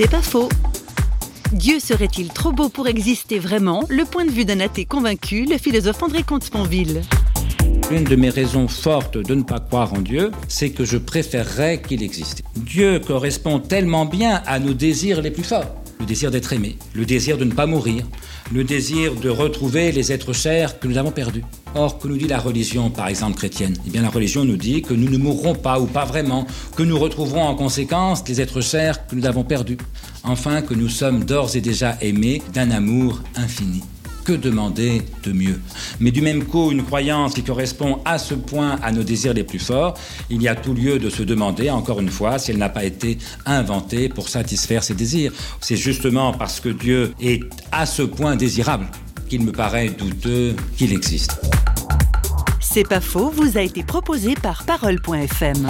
C'est pas faux. Dieu serait-il trop beau pour exister vraiment? Le point de vue d'un athée convaincu, le philosophe André Comte-Sponville. Une de mes raisons fortes de ne pas croire en Dieu, c'est que je préférerais qu'il existe. Dieu correspond tellement bien à nos désirs les plus forts. Le désir d'être aimé, le désir de ne pas mourir, le désir de retrouver les êtres chers que nous avons perdus. Or, que nous dit la religion, par exemple chrétienne? Eh bien, la religion nous dit que nous ne mourrons pas ou pas vraiment, que nous retrouverons en conséquence les êtres chers que nous avons perdus. Enfin, que nous sommes d'ores et déjà aimés d'un amour infini que demander de mieux Mais du même coup, une croyance qui correspond à ce point à nos désirs les plus forts, il y a tout lieu de se demander, encore une fois, si elle n'a pas été inventée pour satisfaire ses désirs. C'est justement parce que Dieu est à ce point désirable qu'il me paraît douteux qu'il existe. C'est pas faux, vous a été proposé par Parole.fm.